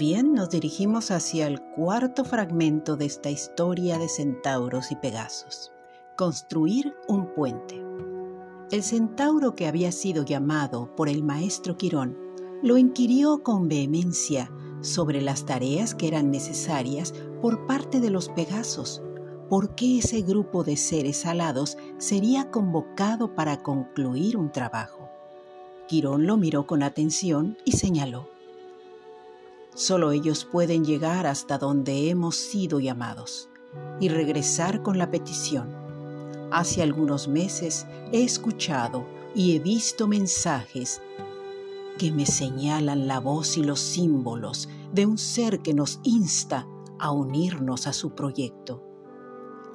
Bien, nos dirigimos hacia el cuarto fragmento de esta historia de centauros y pegasos. Construir un puente. El centauro que había sido llamado por el maestro Quirón lo inquirió con vehemencia sobre las tareas que eran necesarias por parte de los Pegasos. ¿Por qué ese grupo de seres alados sería convocado para concluir un trabajo? Quirón lo miró con atención y señaló. Solo ellos pueden llegar hasta donde hemos sido llamados y regresar con la petición. Hace algunos meses he escuchado y he visto mensajes que me señalan la voz y los símbolos de un ser que nos insta a unirnos a su proyecto.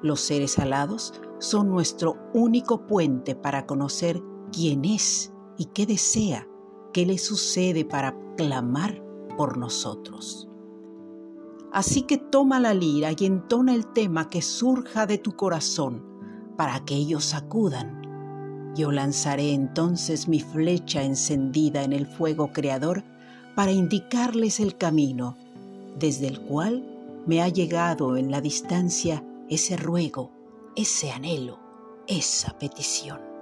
Los seres alados son nuestro único puente para conocer quién es y qué desea, qué le sucede para clamar por nosotros. Así que toma la lira y entona el tema que surja de tu corazón para que ellos acudan yo lanzaré entonces mi flecha encendida en el fuego creador para indicarles el camino, desde el cual me ha llegado en la distancia ese ruego, ese anhelo, esa petición.